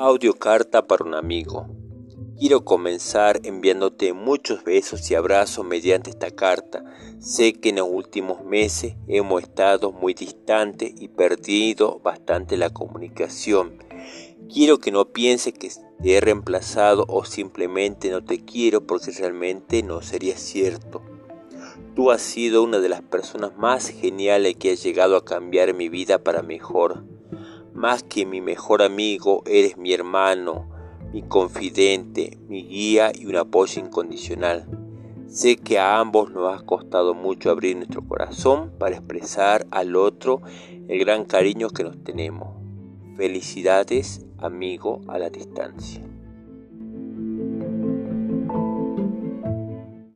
Audiocarta para un amigo. Quiero comenzar enviándote muchos besos y abrazos mediante esta carta. Sé que en los últimos meses hemos estado muy distantes y perdido bastante la comunicación. Quiero que no pienses que te he reemplazado o simplemente no te quiero porque realmente no sería cierto. Tú has sido una de las personas más geniales que ha llegado a cambiar mi vida para mejor. Más que mi mejor amigo, eres mi hermano, mi confidente, mi guía y un apoyo incondicional. Sé que a ambos nos ha costado mucho abrir nuestro corazón para expresar al otro el gran cariño que nos tenemos. Felicidades, amigo a la distancia.